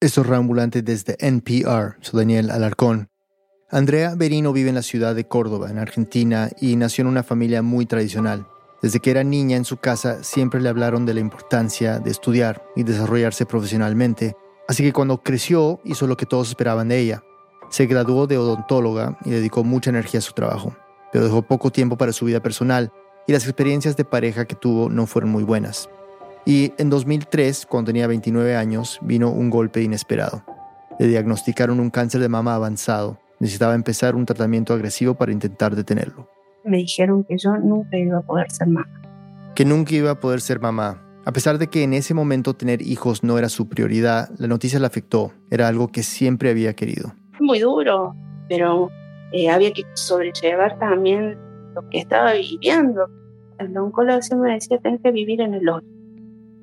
Esto es Reambulante desde NPR, soy Daniel Alarcón. Andrea Berino vive en la ciudad de Córdoba, en Argentina, y nació en una familia muy tradicional. Desde que era niña en su casa siempre le hablaron de la importancia de estudiar y desarrollarse profesionalmente, así que cuando creció hizo lo que todos esperaban de ella. Se graduó de odontóloga y dedicó mucha energía a su trabajo, pero dejó poco tiempo para su vida personal y las experiencias de pareja que tuvo no fueron muy buenas. Y en 2003, cuando tenía 29 años, vino un golpe inesperado. Le diagnosticaron un cáncer de mama avanzado. Necesitaba empezar un tratamiento agresivo para intentar detenerlo. Me dijeron que yo nunca iba a poder ser mamá. Que nunca iba a poder ser mamá. A pesar de que en ese momento tener hijos no era su prioridad, la noticia la afectó. Era algo que siempre había querido. Muy duro, pero eh, había que sobrellevar también lo que estaba viviendo. El oncólogo me decía, tenés que vivir en el hoy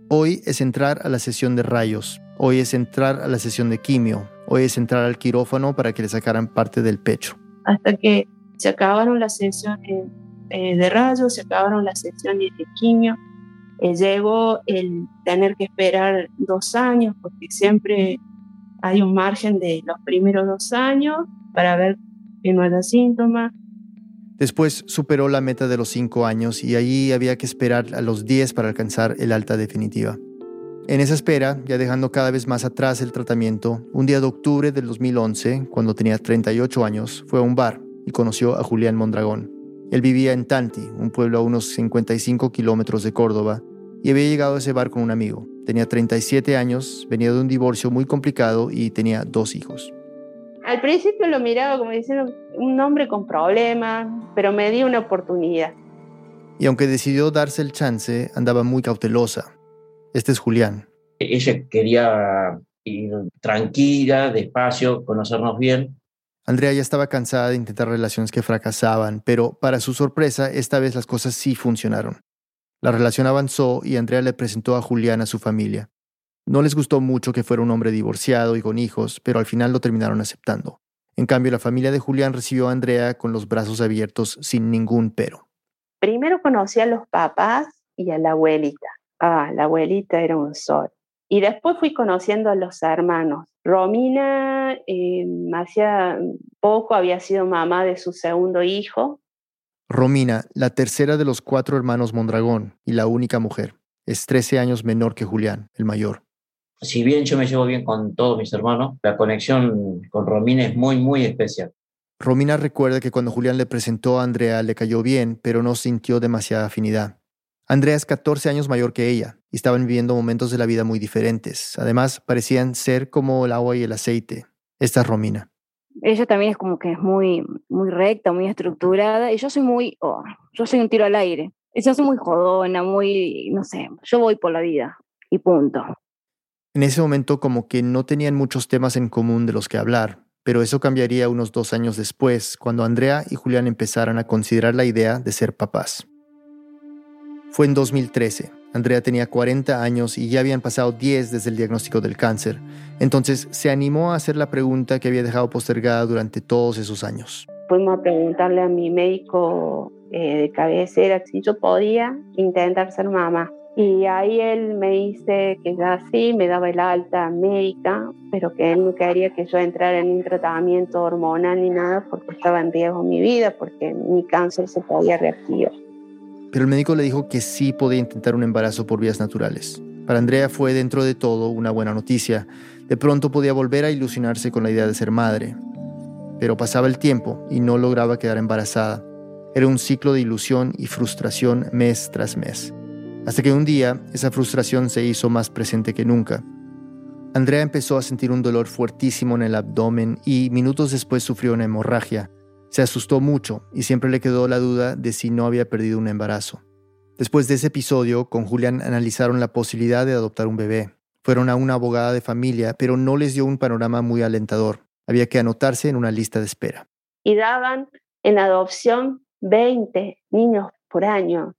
Hoy es entrar a la sesión de rayos, hoy es entrar a la sesión de quimio, hoy es entrar al quirófano para que le sacaran parte del pecho. Hasta que se acabaron las sesiones eh, de rayos, se acabaron las sesiones de quimio, eh, llegó el tener que esperar dos años, porque siempre hay un margen de los primeros dos años para ver que no haya síntomas, Después superó la meta de los 5 años y allí había que esperar a los 10 para alcanzar el alta definitiva. En esa espera, ya dejando cada vez más atrás el tratamiento, un día de octubre del 2011, cuando tenía 38 años, fue a un bar y conoció a Julián Mondragón. Él vivía en Tanti, un pueblo a unos 55 kilómetros de Córdoba, y había llegado a ese bar con un amigo. Tenía 37 años, venía de un divorcio muy complicado y tenía dos hijos. Al principio lo miraba como diciendo un hombre con problemas, pero me dio una oportunidad. Y aunque decidió darse el chance, andaba muy cautelosa. Este es Julián. Ella quería ir tranquila, despacio, conocernos bien. Andrea ya estaba cansada de intentar relaciones que fracasaban, pero para su sorpresa, esta vez las cosas sí funcionaron. La relación avanzó y Andrea le presentó a Julián a su familia. No les gustó mucho que fuera un hombre divorciado y con hijos, pero al final lo terminaron aceptando. En cambio, la familia de Julián recibió a Andrea con los brazos abiertos sin ningún pero. Primero conocí a los papás y a la abuelita. Ah, la abuelita era un sol. Y después fui conociendo a los hermanos. Romina eh, hacía poco había sido mamá de su segundo hijo. Romina, la tercera de los cuatro hermanos Mondragón y la única mujer. Es 13 años menor que Julián, el mayor si bien yo me llevo bien con todos mis hermanos, la conexión con Romina es muy, muy especial. Romina recuerda que cuando Julián le presentó a Andrea le cayó bien, pero no sintió demasiada afinidad. Andrea es 14 años mayor que ella y estaban viviendo momentos de la vida muy diferentes. Además, parecían ser como el agua y el aceite. Esta es Romina. Ella también es como que es muy, muy recta, muy estructurada y yo soy muy, oh, yo soy un tiro al aire. Yo soy muy jodona, muy, no sé, yo voy por la vida y punto. En ese momento como que no tenían muchos temas en común de los que hablar, pero eso cambiaría unos dos años después, cuando Andrea y Julián empezaran a considerar la idea de ser papás. Fue en 2013. Andrea tenía 40 años y ya habían pasado 10 desde el diagnóstico del cáncer. Entonces se animó a hacer la pregunta que había dejado postergada durante todos esos años. Fuimos a preguntarle a mi médico eh, de cabecera si yo podía intentar ser mamá. Y ahí él me dice que ya sí, me daba el alta médica, pero que él no quería que yo entrara en un tratamiento hormonal ni nada porque estaba en riesgo mi vida, porque mi cáncer se podía reactivar. Pero el médico le dijo que sí podía intentar un embarazo por vías naturales. Para Andrea fue dentro de todo una buena noticia. De pronto podía volver a ilusionarse con la idea de ser madre. Pero pasaba el tiempo y no lograba quedar embarazada. Era un ciclo de ilusión y frustración mes tras mes hasta que un día esa frustración se hizo más presente que nunca. Andrea empezó a sentir un dolor fuertísimo en el abdomen y minutos después sufrió una hemorragia. Se asustó mucho y siempre le quedó la duda de si no había perdido un embarazo. Después de ese episodio, con Julián analizaron la posibilidad de adoptar un bebé. Fueron a una abogada de familia, pero no les dio un panorama muy alentador. Había que anotarse en una lista de espera. Y daban en adopción 20 niños por año.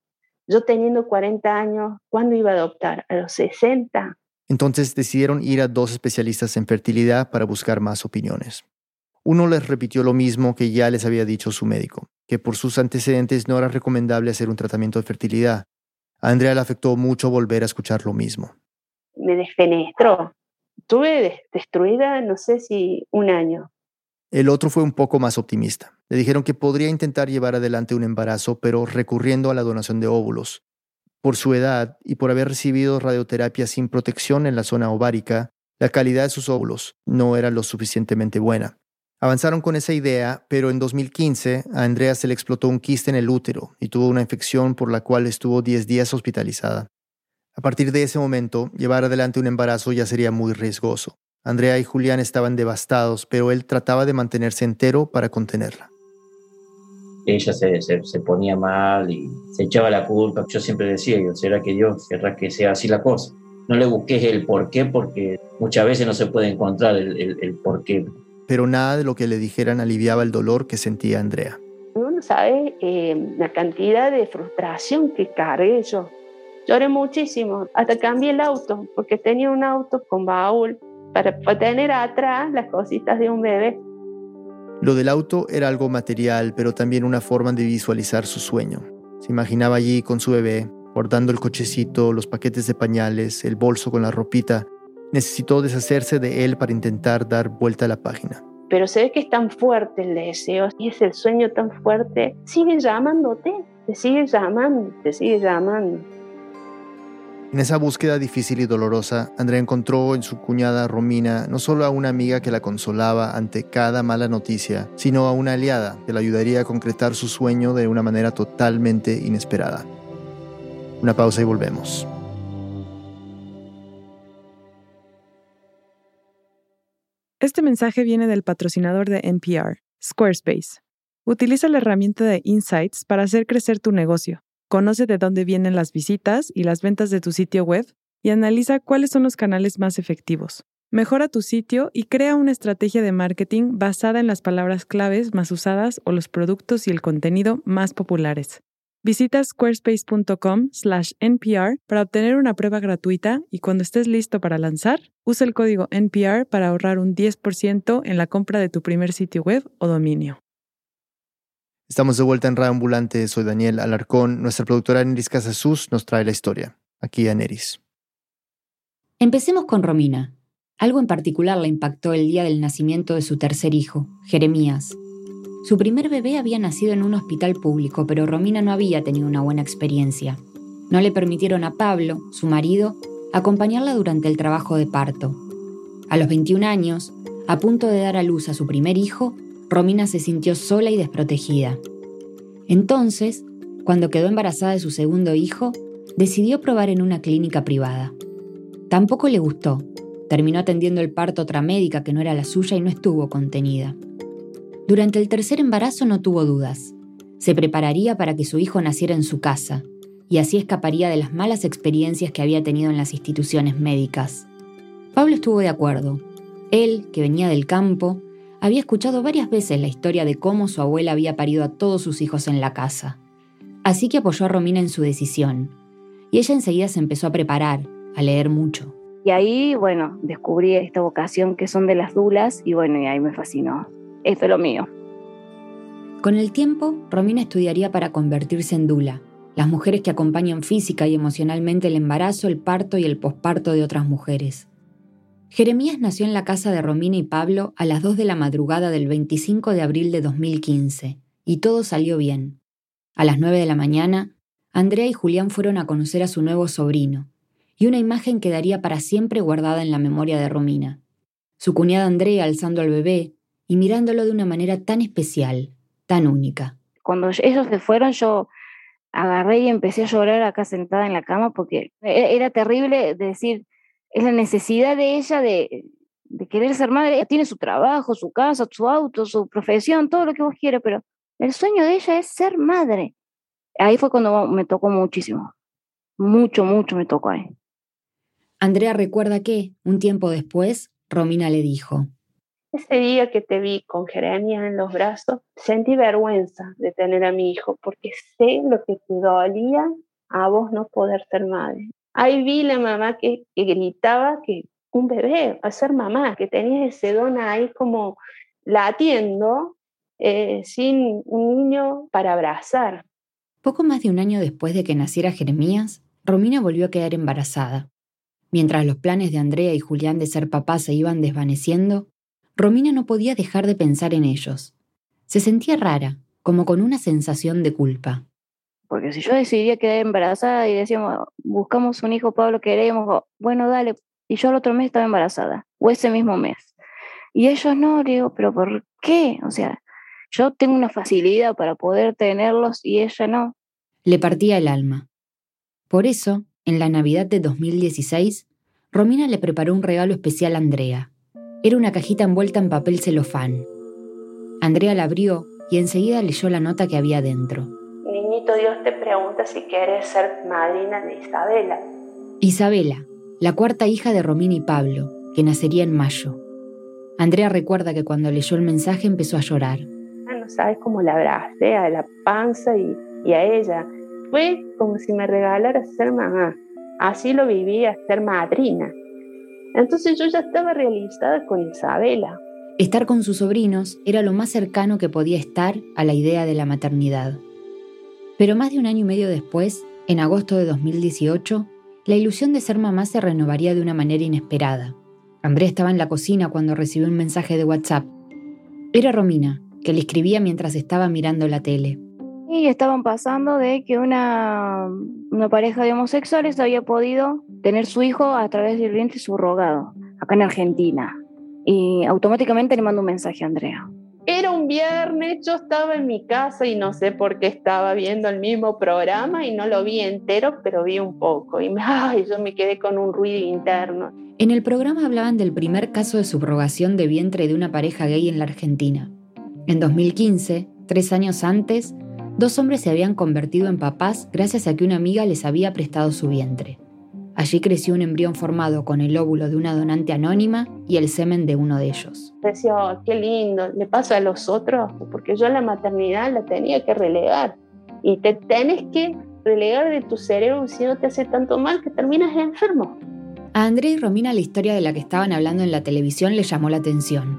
Yo teniendo 40 años, ¿cuándo iba a adoptar? ¿A los 60? Entonces decidieron ir a dos especialistas en fertilidad para buscar más opiniones. Uno les repitió lo mismo que ya les había dicho su médico, que por sus antecedentes no era recomendable hacer un tratamiento de fertilidad. A Andrea le afectó mucho volver a escuchar lo mismo. Me desfenestró, Estuve destruida, no sé si un año. El otro fue un poco más optimista. Le dijeron que podría intentar llevar adelante un embarazo, pero recurriendo a la donación de óvulos. Por su edad y por haber recibido radioterapia sin protección en la zona ovárica, la calidad de sus óvulos no era lo suficientemente buena. Avanzaron con esa idea, pero en 2015 a Andrea se le explotó un quiste en el útero y tuvo una infección por la cual estuvo 10 días hospitalizada. A partir de ese momento, llevar adelante un embarazo ya sería muy riesgoso. Andrea y Julián estaban devastados, pero él trataba de mantenerse entero para contenerla. Ella se, se, ponía mal y se echaba la culpa. Yo siempre decía, ¿será que Dios querrá que sea así la cosa? No le busques el por qué, porque muchas veces no se puede encontrar el, el, el por qué pero nada de lo que le dijeran aliviaba el dolor que sentía Andrea. Uno sabe eh, la cantidad de frustración que cargué yo. Lloré muchísimo, hasta cambié el auto, porque tenía un auto con baúl para tener atrás las cositas de un bebé. Lo del auto era algo material, pero también una forma de visualizar su sueño. Se imaginaba allí con su bebé, bordando el cochecito, los paquetes de pañales, el bolso con la ropita, necesitó deshacerse de él para intentar dar vuelta a la página. Pero se ve que es tan fuerte el deseo y es el sueño tan fuerte, sigue llamándote, te sigue llamando, te sigue llamando. En esa búsqueda difícil y dolorosa, Andrea encontró en su cuñada Romina no solo a una amiga que la consolaba ante cada mala noticia, sino a una aliada que la ayudaría a concretar su sueño de una manera totalmente inesperada. Una pausa y volvemos. Este mensaje viene del patrocinador de NPR, Squarespace. Utiliza la herramienta de Insights para hacer crecer tu negocio. Conoce de dónde vienen las visitas y las ventas de tu sitio web y analiza cuáles son los canales más efectivos. Mejora tu sitio y crea una estrategia de marketing basada en las palabras claves más usadas o los productos y el contenido más populares. Visita squarespace.com/npr para obtener una prueba gratuita y cuando estés listo para lanzar, usa el código NPR para ahorrar un 10% en la compra de tu primer sitio web o dominio. Estamos de vuelta en Radio Ambulante, soy Daniel Alarcón. Nuestra productora Neris Casasus nos trae la historia. Aquí a Neris. Empecemos con Romina. Algo en particular le impactó el día del nacimiento de su tercer hijo, Jeremías, su primer bebé había nacido en un hospital público, pero Romina no había tenido una buena experiencia. No le permitieron a Pablo, su marido, acompañarla durante el trabajo de parto. A los 21 años, a punto de dar a luz a su primer hijo, Romina se sintió sola y desprotegida. Entonces, cuando quedó embarazada de su segundo hijo, decidió probar en una clínica privada. Tampoco le gustó. Terminó atendiendo el parto otra médica que no era la suya y no estuvo contenida. Durante el tercer embarazo no tuvo dudas. Se prepararía para que su hijo naciera en su casa, y así escaparía de las malas experiencias que había tenido en las instituciones médicas. Pablo estuvo de acuerdo. Él, que venía del campo, había escuchado varias veces la historia de cómo su abuela había parido a todos sus hijos en la casa. Así que apoyó a Romina en su decisión. Y ella enseguida se empezó a preparar, a leer mucho. Y ahí, bueno, descubrí esta vocación que son de las dulas y bueno, y ahí me fascinó esto es lo mío. Con el tiempo, Romina estudiaría para convertirse en dula, las mujeres que acompañan física y emocionalmente el embarazo, el parto y el posparto de otras mujeres. Jeremías nació en la casa de Romina y Pablo a las 2 de la madrugada del 25 de abril de 2015, y todo salió bien. A las 9 de la mañana, Andrea y Julián fueron a conocer a su nuevo sobrino, y una imagen quedaría para siempre guardada en la memoria de Romina. Su cuñada Andrea alzando al bebé, y mirándolo de una manera tan especial, tan única. Cuando ellos se fueron, yo agarré y empecé a llorar acá sentada en la cama porque e-, era terrible decir, es la necesidad de ella de, de querer ser madre. Ella tiene su trabajo, su casa, su auto, su profesión, todo lo que vos quieras, pero el sueño de ella es ser madre. Ahí fue cuando me tocó muchísimo. Mucho, mucho me tocó ahí. Andrea recuerda que, un tiempo después, Romina le dijo, ese día que te vi con Jeremías en los brazos, sentí vergüenza de tener a mi hijo porque sé lo que te dolía a vos no poder ser madre. Ahí vi la mamá que, gritaba que un bebé a ser mamá, que tenía ese don ahí como latiendo eh, sin un niño para abrazar. Poco más de un año después de que naciera Jeremías, Romina volvió a quedar embarazada. Mientras los planes de Andrea y Julián de ser papás se iban desvaneciendo, Romina no podía dejar de pensar en ellos. Se sentía rara, como con una sensación de culpa. Porque si yo decidía quedar embarazada y decíamos, buscamos un hijo, Pablo, queremos, bueno, dale. Y yo el otro mes estaba embarazada, o ese mismo mes. Y ellos no, digo, pero ¿por qué? O sea, yo tengo una facilidad para poder tenerlos y ella no. Le partía el alma. Por eso, en la Navidad de 2016, Romina le preparó un regalo especial a Andrea. Era una cajita envuelta en papel celofán. Andrea la abrió y enseguida leyó la nota que había dentro. Dios te pregunta si quieres ser madrina de Isabela. Isabela, la cuarta hija de Romina y Pablo, que nacería en mayo. Andrea recuerda que cuando leyó el mensaje empezó a llorar. Ah, no sabes cómo la abracé a la panza y, y a ella. Fue como si me regalara ser mamá. Así lo vivía, ser madrina. Entonces yo ya estaba realizada con Isabela. Estar con sus sobrinos era lo más cercano que podía estar a la idea de la maternidad. Pero más de un año y medio después, en agosto de 2018, la ilusión de ser mamá se renovaría de una manera inesperada. Andrea estaba en la cocina cuando recibió un mensaje de WhatsApp. Era Romina, que le escribía mientras estaba mirando la tele. Y estaban pasando de que una, una pareja de homosexuales había podido tener su hijo a través del vientre subrogado, acá en Argentina. Y automáticamente le mando un mensaje a Andrea. Era un viernes, yo estaba en mi casa y no sé por qué estaba viendo el mismo programa y no lo vi entero, pero vi un poco. Y ay, yo me quedé con un ruido interno. En el programa hablaban del primer caso de subrogación de vientre de una pareja gay en la Argentina. En 2015, tres años antes, dos hombres se habían convertido en papás gracias a que una amiga les había prestado su vientre. Allí creció un embrión formado con el óvulo de una donante anónima y el semen de uno de ellos. Decía, oh, qué lindo, le pasa a los otros, porque yo la maternidad la tenía que relegar. Y te tenés que relegar de tu cerebro si no te hace tanto mal que terminas enfermo. A André y Romina la historia de la que estaban hablando en la televisión les llamó la atención.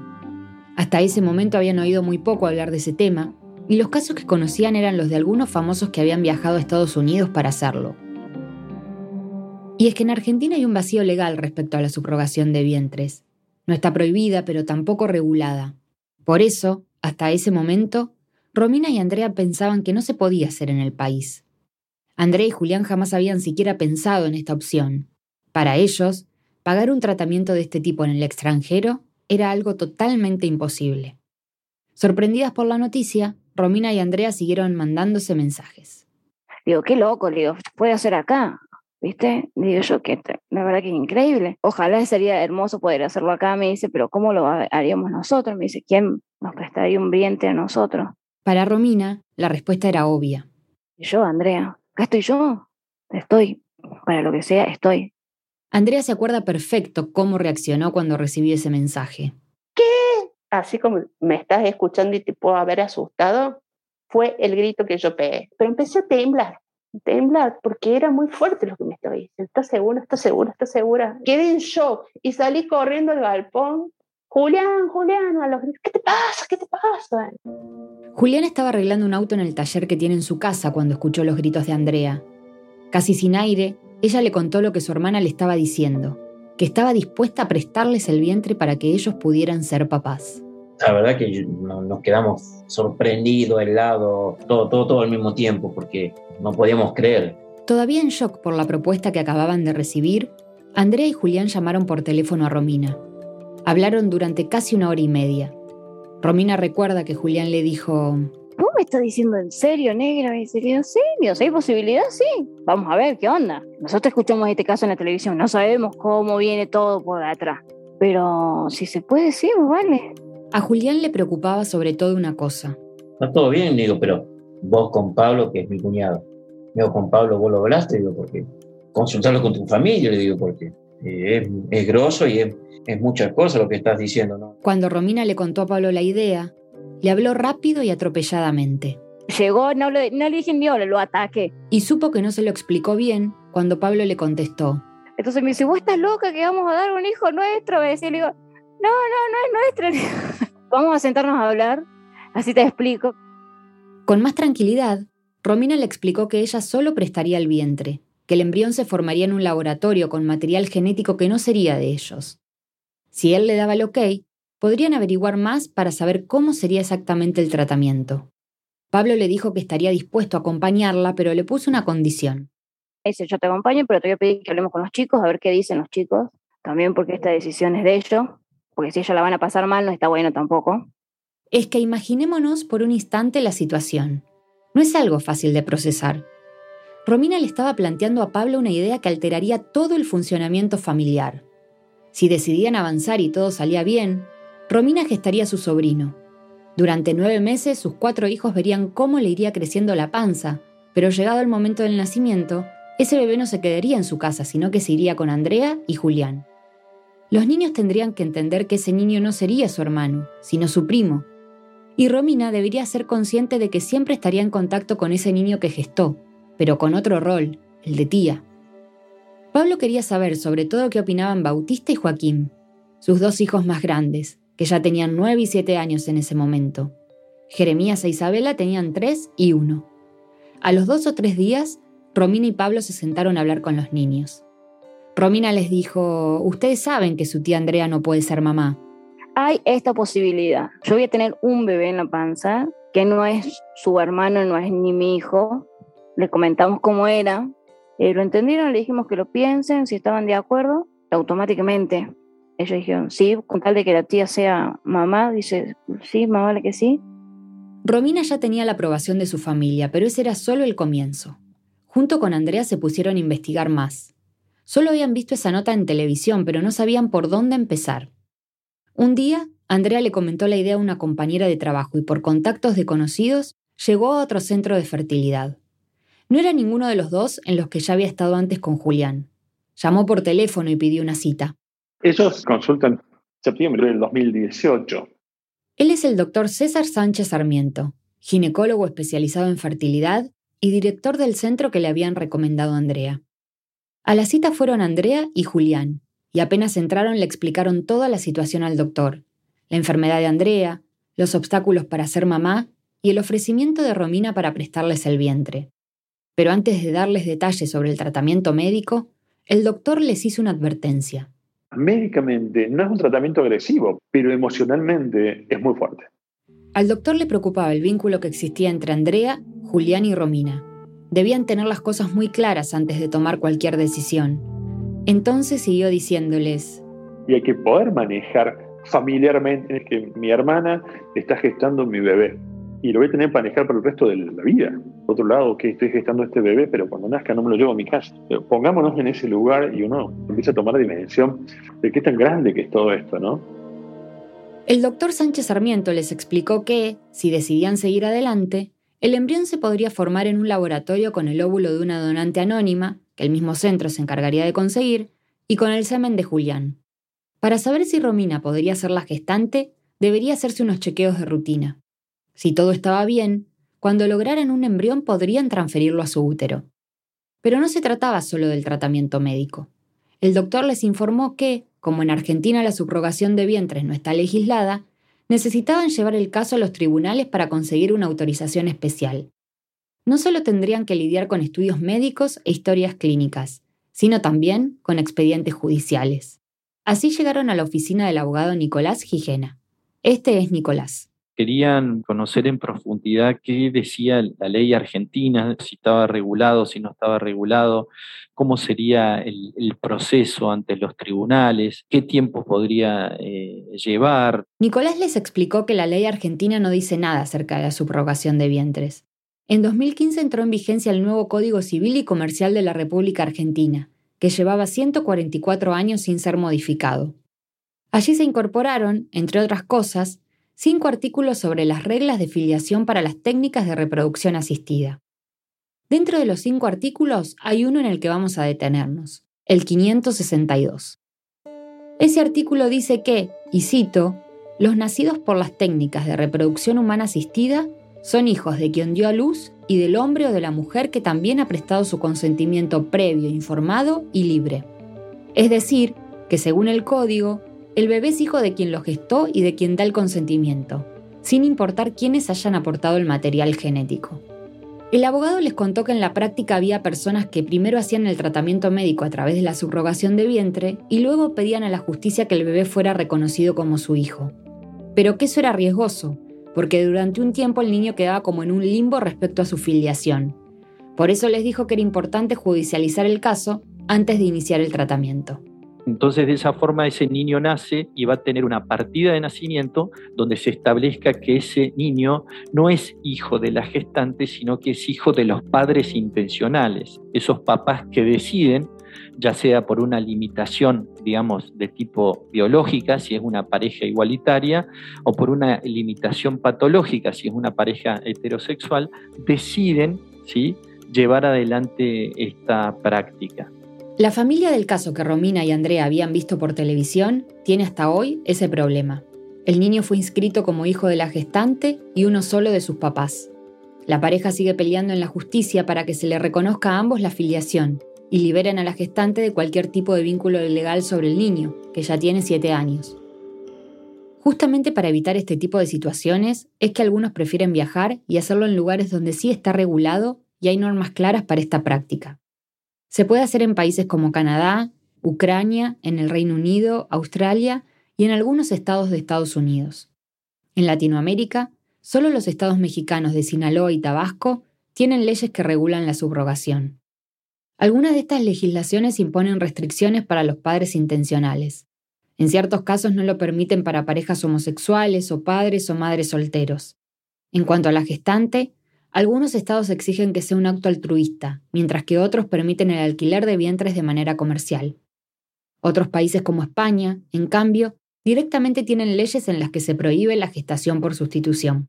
Hasta ese momento habían oído muy poco hablar de ese tema, y los casos que conocían eran los de algunos famosos que habían viajado a Estados Unidos para hacerlo. Y es que en Argentina hay un vacío legal respecto a la subrogación de vientres. No está prohibida, pero tampoco regulada. Por eso, hasta ese momento, Romina y Andrea pensaban que no se podía hacer en el país. Andrea y Julián jamás habían siquiera pensado en esta opción. Para ellos, pagar un tratamiento de este tipo en el extranjero era algo totalmente imposible. Sorprendidas por la noticia, Romina y Andrea siguieron mandándose mensajes. Digo, qué loco, digo, puede hacer acá. ¿Viste? Digo yo que la verdad que es increíble. Ojalá sería hermoso poder hacerlo acá, me dice, pero ¿cómo lo haríamos nosotros? Me dice, ¿quién nos prestaría un vientre a nosotros? Para Romina, la respuesta era obvia. Yo, Andrea, acá estoy yo. Estoy. Para lo que sea, estoy. Andrea se acuerda perfecto cómo reaccionó cuando recibió ese mensaje. ¿Qué? Así como me estás escuchando y te puedo haber asustado, fue el grito que yo pegué. Pero empecé a temblar temblar porque era muy fuerte lo que me estaba diciendo. ¿Estás segura? ¿Estás segura? ¿Estás segura? Quedé en shock y salí corriendo al galpón. Julián, Julián, a los ¿qué te pasa? ¿Qué te pasa? Julián estaba arreglando un auto en el taller que tiene en su casa cuando escuchó los gritos de Andrea. Casi sin aire, ella le contó lo que su hermana le estaba diciendo, que estaba dispuesta a prestarles el vientre para que ellos pudieran ser papás. La verdad que nos quedamos sorprendidos, helados, todo, todo, todo al mismo tiempo, porque no podíamos creer. Todavía en shock por la propuesta que acababan de recibir, Andrea y Julián llamaron por teléfono a Romina. Hablaron durante casi una hora y media. Romina recuerda que Julián le dijo... ¿Vos me estás diciendo en serio, negra? Me dice, ¿en serio? ¿Hay posibilidad? Sí. Vamos a ver, ¿qué onda? Nosotros escuchamos este caso en la televisión, no sabemos cómo viene todo por atrás. Pero si se puede, sí, vale. A Julián le preocupaba sobre todo una cosa. Está todo bien, digo, pero vos con Pablo, que es mi cuñado, digo, con Pablo vos lo hablaste, digo, porque consultarlo con tu familia, le digo, porque eh, es, es grosso y es, es muchas cosas lo que estás diciendo, ¿no? Cuando Romina le contó a Pablo la idea, le habló rápido y atropelladamente. Llegó, no le, no le dije ni hola, lo ataqué. Y supo que no se lo explicó bien cuando Pablo le contestó. Entonces me dice, vos estás loca que vamos a dar un hijo nuestro. Y le digo, no, no, no es nuestro. vamos a sentarnos a hablar, así te explico. Con más tranquilidad, Romina le explicó que ella solo prestaría el vientre, que el embrión se formaría en un laboratorio con material genético que no sería de ellos. Si él le daba el ok, podrían averiguar más para saber cómo sería exactamente el tratamiento. Pablo le dijo que estaría dispuesto a acompañarla, pero le puso una condición. Dice, yo te acompaño, pero te voy a pedir que hablemos con los chicos, a ver qué dicen los chicos, también porque esta decisión es de ellos, porque si ellos la van a pasar mal no está bueno tampoco. Es que imaginémonos por un instante la situación. No es algo fácil de procesar. Romina le estaba planteando a Pablo una idea que alteraría todo el funcionamiento familiar. Si decidían avanzar y todo salía bien, Romina gestaría a su sobrino. Durante nueve meses sus cuatro hijos verían cómo le iría creciendo la panza, pero llegado el momento del nacimiento, ese bebé no se quedaría en su casa, sino que se iría con Andrea y Julián. Los niños tendrían que entender que ese niño no sería su hermano, sino su primo. Y Romina debería ser consciente de que siempre estaría en contacto con ese niño que gestó, pero con otro rol, el de tía. Pablo quería saber sobre todo qué opinaban Bautista y Joaquín, sus dos hijos más grandes, que ya tenían nueve y siete años en ese momento. Jeremías e Isabela tenían tres y uno. A los dos o tres días, Romina y Pablo se sentaron a hablar con los niños. Romina les dijo, ustedes saben que su tía Andrea no puede ser mamá. Hay esta posibilidad. Yo voy a tener un bebé en la panza, que no es su hermano, no es ni mi hijo. Le comentamos cómo era. Eh, lo entendieron, le dijimos que lo piensen, si estaban de acuerdo, automáticamente ellos dijeron, sí, con tal de que la tía sea mamá, dice, sí, más vale que sí. Romina ya tenía la aprobación de su familia, pero ese era solo el comienzo. Junto con Andrea se pusieron a investigar más. Solo habían visto esa nota en televisión, pero no sabían por dónde empezar. Un día, Andrea le comentó la idea a una compañera de trabajo y por contactos de conocidos llegó a otro centro de fertilidad. No era ninguno de los dos en los que ya había estado antes con Julián. Llamó por teléfono y pidió una cita. Ellos consultan septiembre del 2018. Él es el doctor César Sánchez Sarmiento, ginecólogo especializado en fertilidad y director del centro que le habían recomendado a Andrea. A la cita fueron Andrea y Julián, y apenas entraron le explicaron toda la situación al doctor, la enfermedad de Andrea, los obstáculos para ser mamá y el ofrecimiento de Romina para prestarles el vientre. Pero antes de darles detalles sobre el tratamiento médico, el doctor les hizo una advertencia médicamente no es un tratamiento agresivo, pero emocionalmente es muy fuerte. Al doctor le preocupaba el vínculo que existía entre Andrea, Julián y Romina. Debían tener las cosas muy claras antes de tomar cualquier decisión. Entonces siguió diciéndoles... Y hay que poder manejar familiarmente que mi hermana está gestando mi bebé y lo voy a tener para manejar por el resto de la vida. Por otro lado, que estoy gestando este bebé, pero cuando nazca no me lo llevo a mi casa. Pero pongámonos en ese lugar y uno empieza a tomar dimensión de qué tan grande que es todo esto, ¿no? El doctor Sánchez Sarmiento les explicó que, si decidían seguir adelante, el embrión se podría formar en un laboratorio con el óvulo de una donante anónima, que el mismo centro se encargaría de conseguir, y con el semen de Julián. Para saber si Romina podría ser la gestante, debería hacerse unos chequeos de rutina. Si todo estaba bien, cuando lograran un embrión podrían transferirlo a su útero. Pero no se trataba solo del tratamiento médico. El doctor les informó que, como en Argentina la subrogación de vientres no está legislada, necesitaban llevar el caso a los tribunales para conseguir una autorización especial. No solo tendrían que lidiar con estudios médicos e historias clínicas, sino también con expedientes judiciales. Así llegaron a la oficina del abogado Nicolás Gijena. Este es Nicolás querían conocer en profundidad qué decía la ley argentina, si estaba regulado, si no estaba regulado, cómo sería el, proceso ante los tribunales, qué tiempo podría eh, llevar. Nicolás les explicó que la ley argentina no dice nada acerca de la subrogación de vientres. En 2015 entró en vigencia el nuevo Código Civil y Comercial de la República Argentina, que llevaba 144 años sin ser modificado. Allí se incorporaron, entre otras cosas, cinco artículos sobre las reglas de filiación para las técnicas de reproducción asistida. Dentro de los cinco artículos hay uno en el que vamos a detenernos, el 562. Ese artículo dice que, y cito, los nacidos por las técnicas de reproducción humana asistida son hijos de quien dio a luz y del hombre o de la mujer que también ha prestado su consentimiento previo, informado y libre. Es decir, que según el código, el bebé es hijo de quien lo gestó y de quien da el consentimiento, sin importar quiénes hayan aportado el material genético. El abogado les contó que en la práctica había personas que primero hacían el tratamiento médico a través de la subrogación de vientre y luego pedían a la justicia que el bebé fuera reconocido como su hijo. Pero que eso era riesgoso, porque durante un tiempo el niño quedaba como en un limbo respecto a su filiación. Por eso les dijo que era importante judicializar el caso antes de iniciar el tratamiento. Entonces, de esa forma, ese niño nace y va a tener una partida de nacimiento donde se establezca que ese niño no es hijo de la gestante, sino que es hijo de los padres intencionales, esos papás que deciden, ya sea por una limitación, digamos, de tipo biológica, si es una pareja igualitaria, o por una limitación patológica, si es una pareja heterosexual, deciden llevar adelante esta práctica. La familia del caso que Romina y Andrea habían visto por televisión tiene hasta hoy ese problema. El niño fue inscrito como hijo de la gestante y uno solo de sus papás. La pareja sigue peleando en la justicia para que se le reconozca a ambos la filiación y liberen a la gestante de cualquier tipo de vínculo ilegal sobre el niño, que ya tiene 7 años. Justamente para evitar este tipo de situaciones es que algunos prefieren viajar y hacerlo en lugares donde sí está regulado y hay normas claras para esta práctica. Se puede hacer en países como Canadá, Ucrania, en el Reino Unido, Australia y en algunos estados de Estados Unidos. En Latinoamérica, solo los estados mexicanos de Sinaloa y Tabasco tienen leyes que regulan la subrogación. Algunas de estas legislaciones imponen restricciones para los padres intencionales. En ciertos casos no lo permiten para parejas homosexuales o padres o madres solteros. En cuanto a la gestante, algunos estados exigen que sea un acto altruista, mientras que otros permiten el alquiler de vientres de manera comercial. Otros países como España, en cambio, directamente tienen leyes en las que se prohíbe la gestación por sustitución.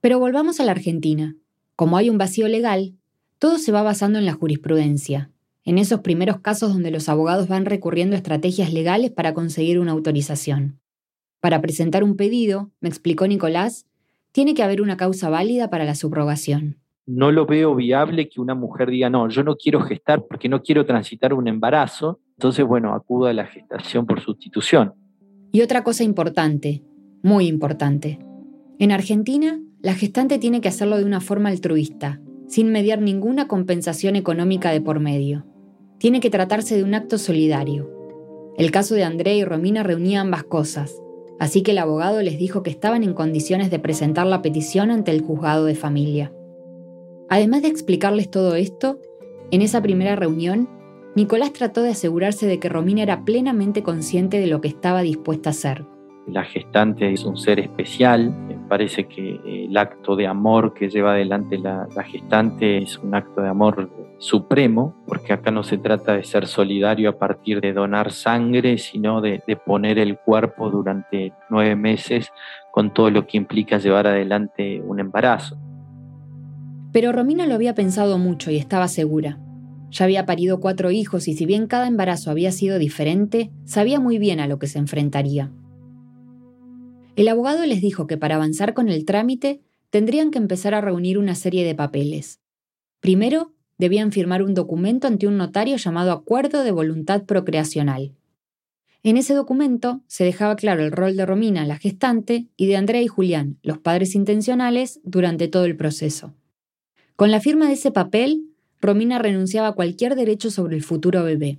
Pero volvamos a la Argentina. Como hay un vacío legal, todo se va basando en la jurisprudencia, en esos primeros casos donde los abogados van recurriendo a estrategias legales para conseguir una autorización. Para presentar un pedido, me explicó Nicolás, tiene que haber una causa válida para la subrogación. No lo veo viable que una mujer diga, no, yo no quiero gestar porque no quiero transitar un embarazo, entonces, bueno, acuda a la gestación por sustitución. Y otra cosa importante, muy importante. En Argentina, la gestante tiene que hacerlo de una forma altruista, sin mediar ninguna compensación económica de por medio. Tiene que tratarse de un acto solidario. El caso de Andrea y Romina reunía ambas cosas, así que el abogado les dijo que estaban en condiciones de presentar la petición ante el juzgado de familia. Además de explicarles todo esto, en esa primera reunión, Nicolás trató de asegurarse de que Romina era plenamente consciente de lo que estaba dispuesta a hacer. La gestante es un ser especial, parece que el acto de amor que lleva adelante la, la gestante es un acto de amor supremo, porque acá no se trata de ser solidario a partir de donar sangre, sino de, poner el cuerpo durante nueve meses con todo lo que implica llevar adelante un embarazo. Pero Romina lo había pensado mucho y estaba segura. Ya había parido cuatro hijos y si bien cada embarazo había sido diferente, sabía muy bien a lo que se enfrentaría. El abogado les dijo que para avanzar con el trámite tendrían que empezar a reunir una serie de papeles. Primero, debían firmar un documento ante un notario llamado Acuerdo de Voluntad Procreacional. En ese documento se dejaba claro el rol de Romina, la gestante, y de Andrea y Julián, los padres intencionales, durante todo el proceso. Con la firma de ese papel, Romina renunciaba a cualquier derecho sobre el futuro bebé.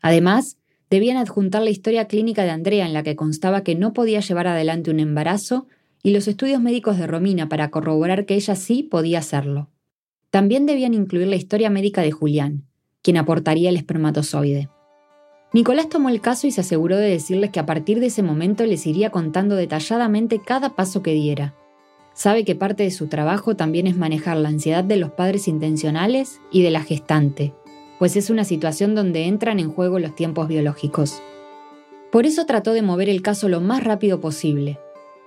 Además, debían adjuntar la historia clínica de Andrea en la que constaba que no podía llevar adelante un embarazo y los estudios médicos de Romina para corroborar que ella sí podía hacerlo. También debían incluir la historia médica de Julián, quien aportaría el espermatozoide. Nicolás tomó el caso y se aseguró de decirles que a partir de ese momento les iría contando detalladamente cada paso que diera. Sabe que parte de su trabajo también es manejar la ansiedad de los padres intencionales y de la gestante, pues es una situación donde entran en juego los tiempos biológicos. Por eso trató de mover el caso lo más rápido posible.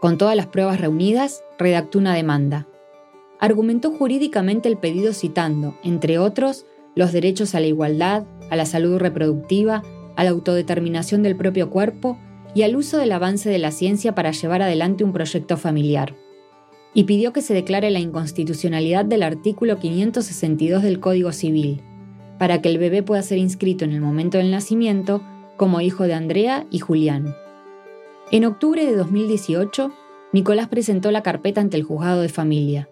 Con todas las pruebas reunidas, redactó una demanda, argumentó jurídicamente el pedido citando, entre otros, los derechos a la igualdad, a la salud reproductiva, a la autodeterminación del propio cuerpo y al uso del avance de la ciencia para llevar adelante un proyecto familiar. Y pidió que se declare la inconstitucionalidad del artículo 562 del Código Civil, para que el bebé pueda ser inscrito en el momento del nacimiento como hijo de Andrea y Julián. En octubre de 2018, Nicolás presentó la carpeta ante el juzgado de familia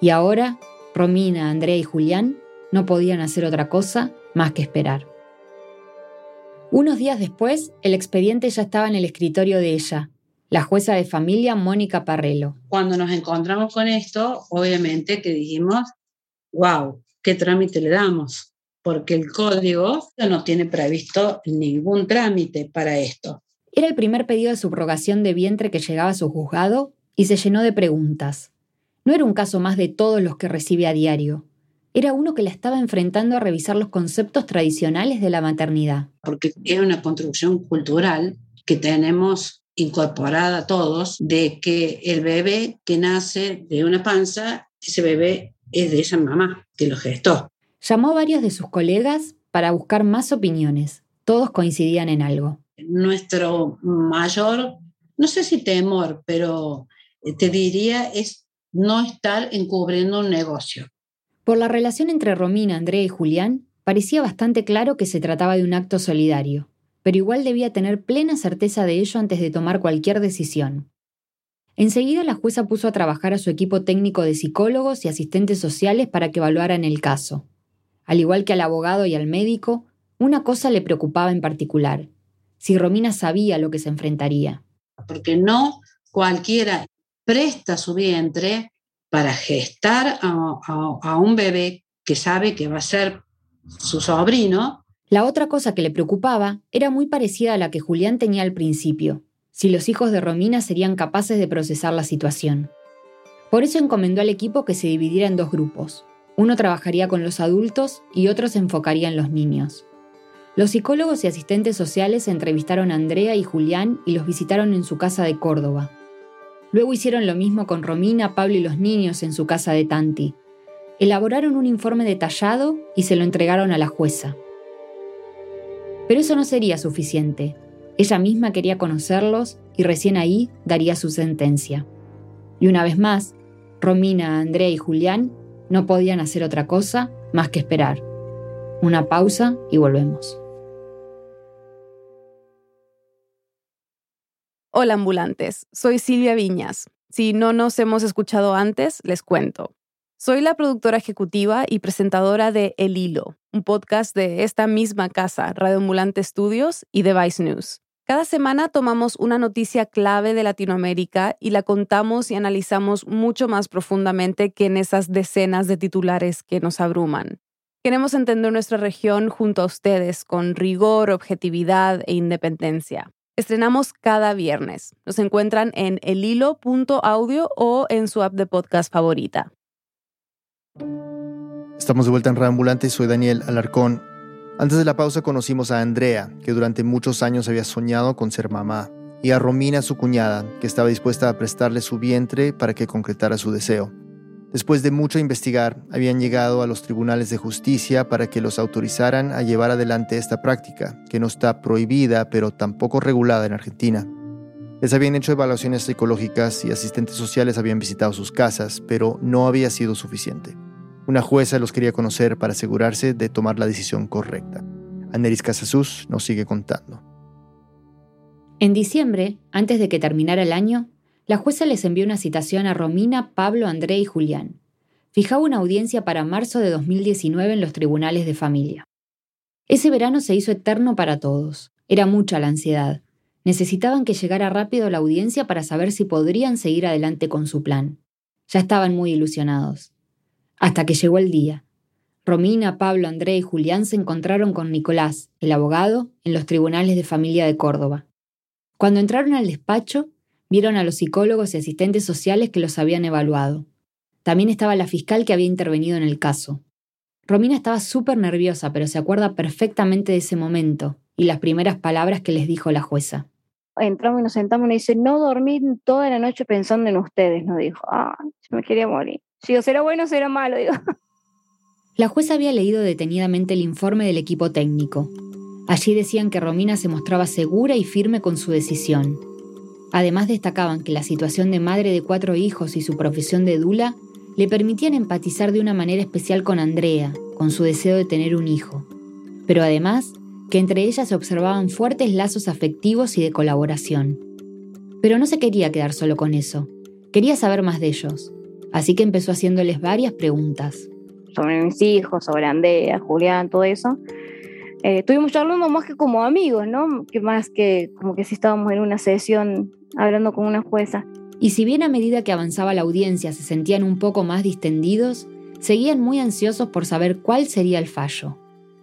y ahora Romina, Andrea y Julián no podían hacer otra cosa más que esperar. Unos días después, el expediente ya estaba en el escritorio de ella, la jueza de familia Mónica Parrelo. Cuando nos encontramos con esto, obviamente que dijimos, wow, ¿qué trámite le damos? Porque el código no tiene previsto ningún trámite para esto. Era el primer pedido de subrogación de vientre que llegaba a su juzgado y se llenó de preguntas. No era un caso más de todos los que recibe a diario era uno que la estaba enfrentando a revisar los conceptos tradicionales de la maternidad. Porque es una construcción cultural que tenemos incorporada todos de que el bebé que nace de una panza, ese bebé es de esa mamá que lo gestó. Llamó a varios de sus colegas para buscar más opiniones. Todos coincidían en algo. Nuestro mayor, no sé si temor, pero te diría es no estar encubriendo un negocio. Por la relación entre Romina, Andrea y Julián, parecía bastante claro que se trataba de un acto solidario, pero igual debía tener plena certeza de ello antes de tomar cualquier decisión. Enseguida la jueza puso a trabajar a su equipo técnico de psicólogos y asistentes sociales para que evaluaran el caso. Al igual que al abogado y al médico, una cosa le preocupaba en particular, si Romina sabía lo que se enfrentaría. Porque no cualquiera presta su vientre para gestar a, un bebé que sabe que va a ser su sobrino. La otra cosa que le preocupaba era muy parecida a la que Julián tenía al principio, si los hijos de Romina serían capaces de procesar la situación. Por eso encomendó al equipo que se dividiera en dos grupos. Uno trabajaría con los adultos y otro se enfocaría en los niños. Los psicólogos y asistentes sociales entrevistaron a Andrea y Julián y los visitaron en su casa de Córdoba. Luego hicieron lo mismo con Romina, Pablo y los niños en su casa de Tanti. Elaboraron un informe detallado y se lo entregaron a la jueza. Pero eso no sería suficiente. Ella misma quería conocerlos y recién ahí daría su sentencia. Y una vez más, Romina, Andrea y Julián no podían hacer otra cosa más que esperar. Una pausa y volvemos. Hola ambulantes, soy Silvia Viñas. Si no nos hemos escuchado antes, les cuento. Soy la productora ejecutiva y presentadora de El Hilo, un podcast de esta misma casa, Radio Ambulante Studios y Device News. Cada semana tomamos una noticia clave de Latinoamérica y la contamos y analizamos mucho más profundamente que en esas decenas de titulares que nos abruman. Queremos entender nuestra región junto a ustedes con rigor, objetividad e independencia. Estrenamos cada viernes. Nos encuentran en elhilo.audio o en su app de podcast favorita. Estamos de vuelta en Reambulante soy Daniel Alarcón. Antes de la pausa conocimos a Andrea, que durante muchos años había soñado con ser mamá, y a Romina, su cuñada, que estaba dispuesta a prestarle su vientre para que concretara su deseo. Después de mucho investigar, habían llegado a los tribunales de justicia para que los autorizaran a llevar adelante esta práctica, que no está prohibida pero tampoco regulada en Argentina. Les habían hecho evaluaciones psicológicas y asistentes sociales habían visitado sus casas, pero no había sido suficiente. Una jueza los quería conocer para asegurarse de tomar la decisión correcta. Aneris Casasus nos sigue contando. En diciembre, antes de que terminara el año, la jueza les envió una citación a Romina, Pablo, André y Julián. Fijaba una audiencia para marzo de 2019 en los tribunales de familia. Ese verano se hizo eterno para todos. Era mucha la ansiedad. Necesitaban que llegara rápido la audiencia para saber si podrían seguir adelante con su plan. Ya estaban muy ilusionados. Hasta que llegó el día. Romina, Pablo, André y Julián se encontraron con Nicolás, el abogado, en los tribunales de familia de Córdoba. Cuando entraron al despacho, Vieron a los psicólogos y asistentes sociales que los habían evaluado. También estaba la fiscal que había intervenido en el caso. Romina estaba súper nerviosa, pero se acuerda perfectamente de ese momento y las primeras palabras que les dijo la jueza. Entramos y nos sentamos y nos dice, no dormí toda la noche pensando en ustedes, nos dijo. Ah, yo me quería morir. Digo, ¿será bueno o será malo? Digo. La jueza había leído detenidamente el informe del equipo técnico. Allí decían que Romina se mostraba segura y firme con su decisión Además destacaban que la situación de madre de cuatro hijos y su profesión de dula le permitían empatizar de una manera especial con Andrea, con su deseo de tener un hijo. Pero además, que entre ellas se observaban fuertes lazos afectivos y de colaboración. Pero no se quería quedar solo con eso, quería saber más de ellos. así que empezó haciéndoles varias preguntas. Sobre mis hijos, sobre Andrea, Julián, todo eso. Eh, estuvimos charlando más que como amigos, ¿no? Que más que como que si estábamos en una sesión hablando con una jueza. Y si bien a medida que avanzaba la audiencia se sentían un poco más distendidos, seguían muy ansiosos por saber cuál sería el fallo.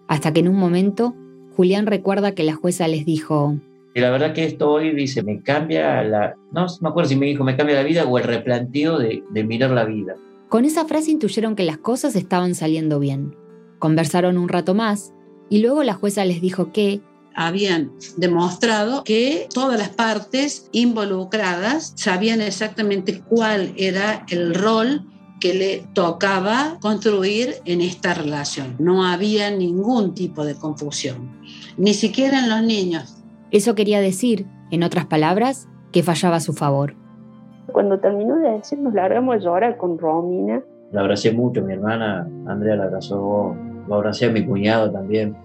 Hasta que en un momento, Julián recuerda que la jueza les dijo... Y la verdad que esto hoy dice, me cambia la... No me acuerdo si me dijo, me cambia la vida o el replanteo de, de mirar la vida. Con esa frase intuyeron que las cosas estaban saliendo bien. Conversaron un rato más y luego la jueza les dijo que habían demostrado que todas las partes involucradas sabían exactamente cuál era el rol que le tocaba construir en esta relación. No había ningún tipo de confusión, ni siquiera en los niños. Eso quería decir, en otras palabras, que fallaba a su favor. Cuando terminó de decir, nos largamos a llorar con Romina. La abracé mucho, mi hermana Andrea la abrazó, lo abracé a mi cuñado también.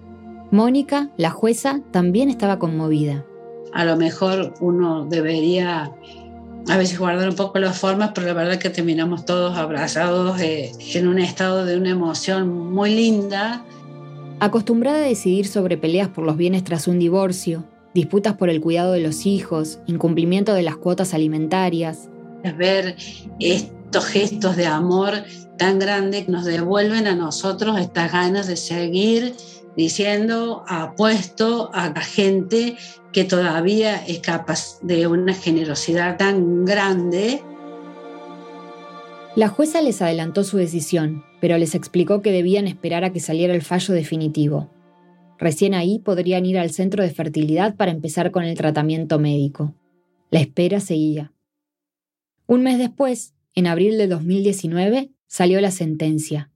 Mónica, la jueza, también estaba conmovida. A lo mejor uno debería a veces guardar un poco las formas, pero la verdad que terminamos todos abrazados eh, en un estado de una emoción muy linda. Acostumbrada a decidir sobre peleas por los bienes tras un divorcio, disputas por el cuidado de los hijos, incumplimiento de las cuotas alimentarias. Ver estos gestos de amor tan grandes nos devuelven a nosotros estas ganas de seguir diciendo apuesto a la gente que todavía es capaz de una generosidad tan grande. La jueza les adelantó su decisión, pero les explicó que debían esperar a que saliera el fallo definitivo. Recién ahí podrían ir al centro de fertilidad para empezar con el tratamiento médico. La espera seguía. Un mes después, en abril de 2019, salió la sentencia.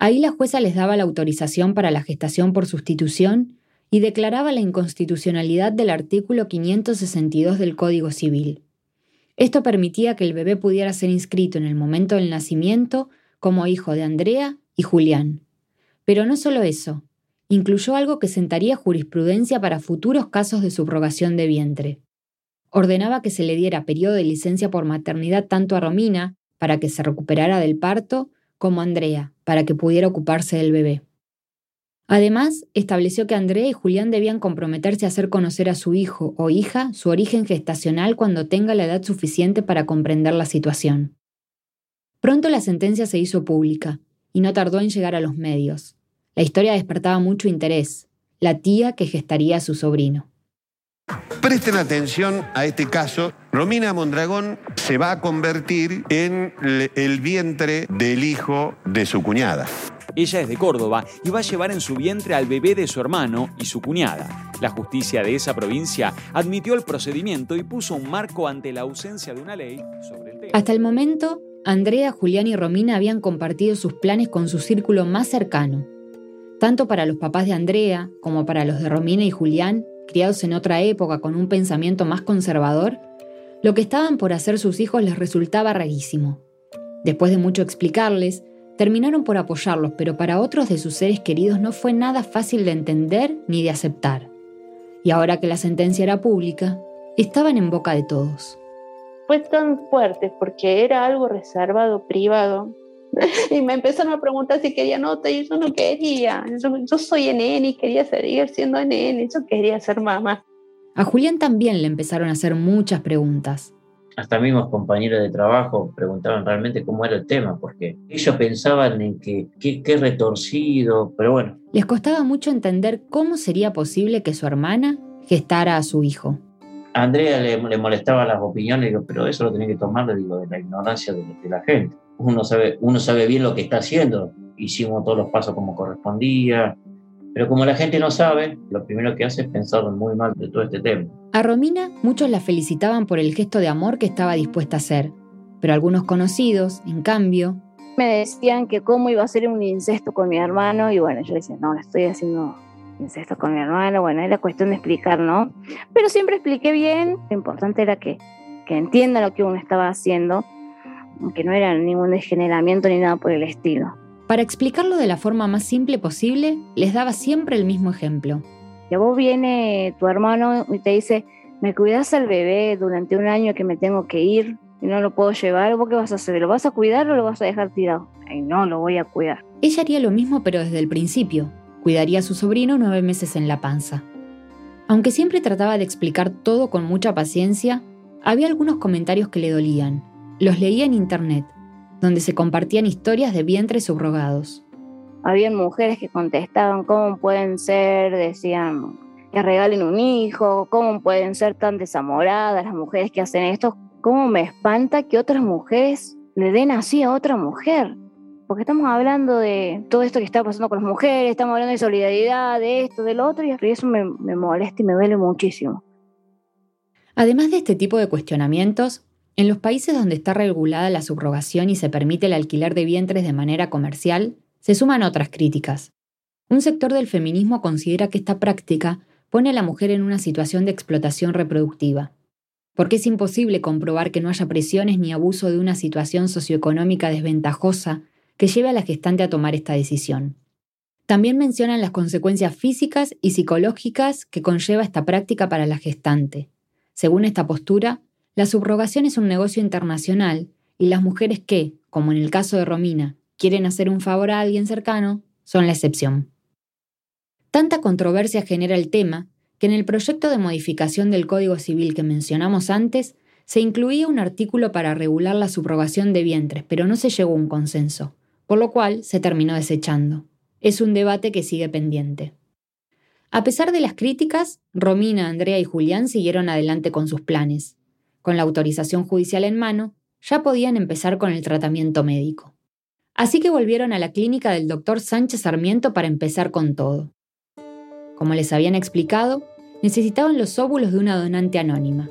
Ahí la jueza les daba la autorización para la gestación por sustitución y declaraba la inconstitucionalidad del artículo 562 del Código Civil. Esto permitía que el bebé pudiera ser inscrito en el momento del nacimiento como hijo de Andrea y Julián. Pero no solo eso, incluyó algo que sentaría jurisprudencia para futuros casos de subrogación de vientre. Ordenaba que se le diera periodo de licencia por maternidad tanto a Romina, para que se recuperara del parto, como Andrea, para que pudiera ocuparse del bebé. Además, estableció que Andrea y Julián debían comprometerse a hacer conocer a su hijo o hija su origen gestacional cuando tenga la edad suficiente para comprender la situación. Pronto la sentencia se hizo pública, y no tardó en llegar a los medios. La historia despertaba mucho interés, la tía que gestaría a su sobrino. Presten atención a este caso. Romina Mondragón se va a convertir en el vientre del hijo de su cuñada. Ella es de Córdoba y va a llevar en su vientre al bebé de su hermano y su cuñada. La justicia de esa provincia admitió el procedimiento y puso un marco ante la ausencia de una ley sobre el tema. Hasta el momento, Andrea, Julián y Romina habían compartido sus planes con su círculo más cercano. Tanto para los papás de Andrea como para los de Romina y Julián, criados en otra época con un pensamiento más conservador, lo que estaban por hacer sus hijos les resultaba rarísimo. Después de mucho explicarles, terminaron por apoyarlos, pero para otros de sus seres queridos no fue nada fácil de entender ni de aceptar. Y ahora que la sentencia era pública, estaban en boca de todos. Fue tan fuerte porque era algo reservado, privado, y me empezaron a preguntar si quería nota y yo no quería. Yo, soy NN y quería seguir siendo NN, yo quería ser mamá. A Julián también le empezaron a hacer muchas preguntas. Hasta mismos compañeros de trabajo preguntaban realmente cómo era el tema, porque ellos pensaban en que qué retorcido, pero bueno. Les costaba mucho entender cómo sería posible que su hermana gestara a su hijo. A Andrea le, le molestaban las opiniones, pero eso lo tenía que tomar, digo, de la ignorancia de la gente uno sabe, uno sabe bien lo que está haciendo, hicimos todos los pasos como correspondía, pero como la gente no sabe, lo primero que hace es pensar muy mal de todo este tema. A Romina muchos la felicitaban por el gesto de amor que estaba dispuesta a hacer, pero algunos conocidos, en cambio... Me decían que cómo iba a ser un incesto con mi hermano y bueno, yo decía, no, estoy haciendo incesto con mi hermano, bueno, era cuestión de explicar, ¿no? Pero siempre expliqué bien, lo importante era que, que entienda lo que uno estaba haciendo que no era ningún degeneramiento ni nada por el estilo. Para explicarlo de la forma más simple posible, les daba siempre el mismo ejemplo. Que vos viene tu hermano y te dice, me cuidas al bebé durante un año que me tengo que ir, y no lo puedo llevar, ¿vos qué vas a hacer? ¿Lo vas a cuidar o lo vas a dejar tirado? Ay, no, lo voy a cuidar. Ella haría lo mismo pero desde el principio. Cuidaría a su sobrino nueve meses en la panza. Aunque siempre trataba de explicar todo con mucha paciencia, había algunos comentarios que le dolían. Los leía en internet, donde se compartían historias de vientres subrogados. Habían mujeres que contestaban cómo pueden ser, decían que regalen un hijo, cómo pueden ser tan desamoradas las mujeres que hacen esto, cómo me espanta que otras mujeres le den así a otra mujer. Porque estamos hablando de todo esto que está pasando con las mujeres, estamos hablando de solidaridad, de esto, del otro, y eso me, me molesta y me duele muchísimo. Además de este tipo de cuestionamientos, en los países donde está regulada la subrogación y se permite el alquiler de vientres de manera comercial, se suman otras críticas. Un sector del feminismo considera que esta práctica pone a la mujer en una situación de explotación reproductiva, porque es imposible comprobar que no haya presiones ni abuso de una situación socioeconómica desventajosa que lleve a la gestante a tomar esta decisión. También mencionan las consecuencias físicas y psicológicas que conlleva esta práctica para la gestante. Según esta postura, la subrogación es un negocio internacional y las mujeres que, como en el caso de Romina, quieren hacer un favor a alguien cercano, son la excepción. Tanta controversia genera el tema que en el proyecto de modificación del Código Civil que mencionamos antes se incluía un artículo para regular la subrogación de vientres, pero no se llegó a un consenso, por lo cual se terminó desechando. Es un debate que sigue pendiente. A pesar de las críticas, Romina, Andrea y Julián siguieron adelante con sus planes. Con la autorización judicial en mano, ya podían empezar con el tratamiento médico. Así que volvieron a la clínica del doctor Sánchez Sarmiento para empezar con todo. Como les habían explicado, necesitaban los óvulos de una donante anónima.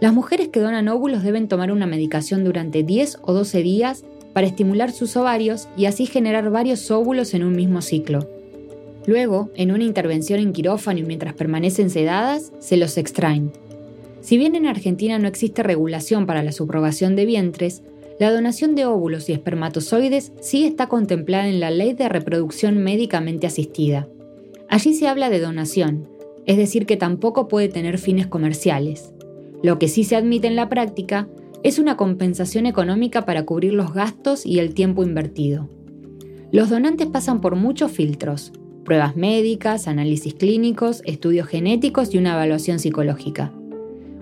Las mujeres que donan óvulos deben tomar una medicación durante 10 o 12 días para estimular sus ovarios y así generar varios óvulos en un mismo ciclo. Luego, en una intervención en quirófano y mientras permanecen sedadas, se los extraen. Si bien en Argentina no existe regulación para la subrogación de vientres, la donación de óvulos y espermatozoides sí está contemplada en la Ley de Reproducción Médicamente Asistida. Allí se habla de donación, es decir, que tampoco puede tener fines comerciales. Lo que sí se admite en la práctica es una compensación económica para cubrir los gastos y el tiempo invertido. Los donantes pasan por muchos filtros, pruebas médicas, análisis clínicos, estudios genéticos y una evaluación psicológica.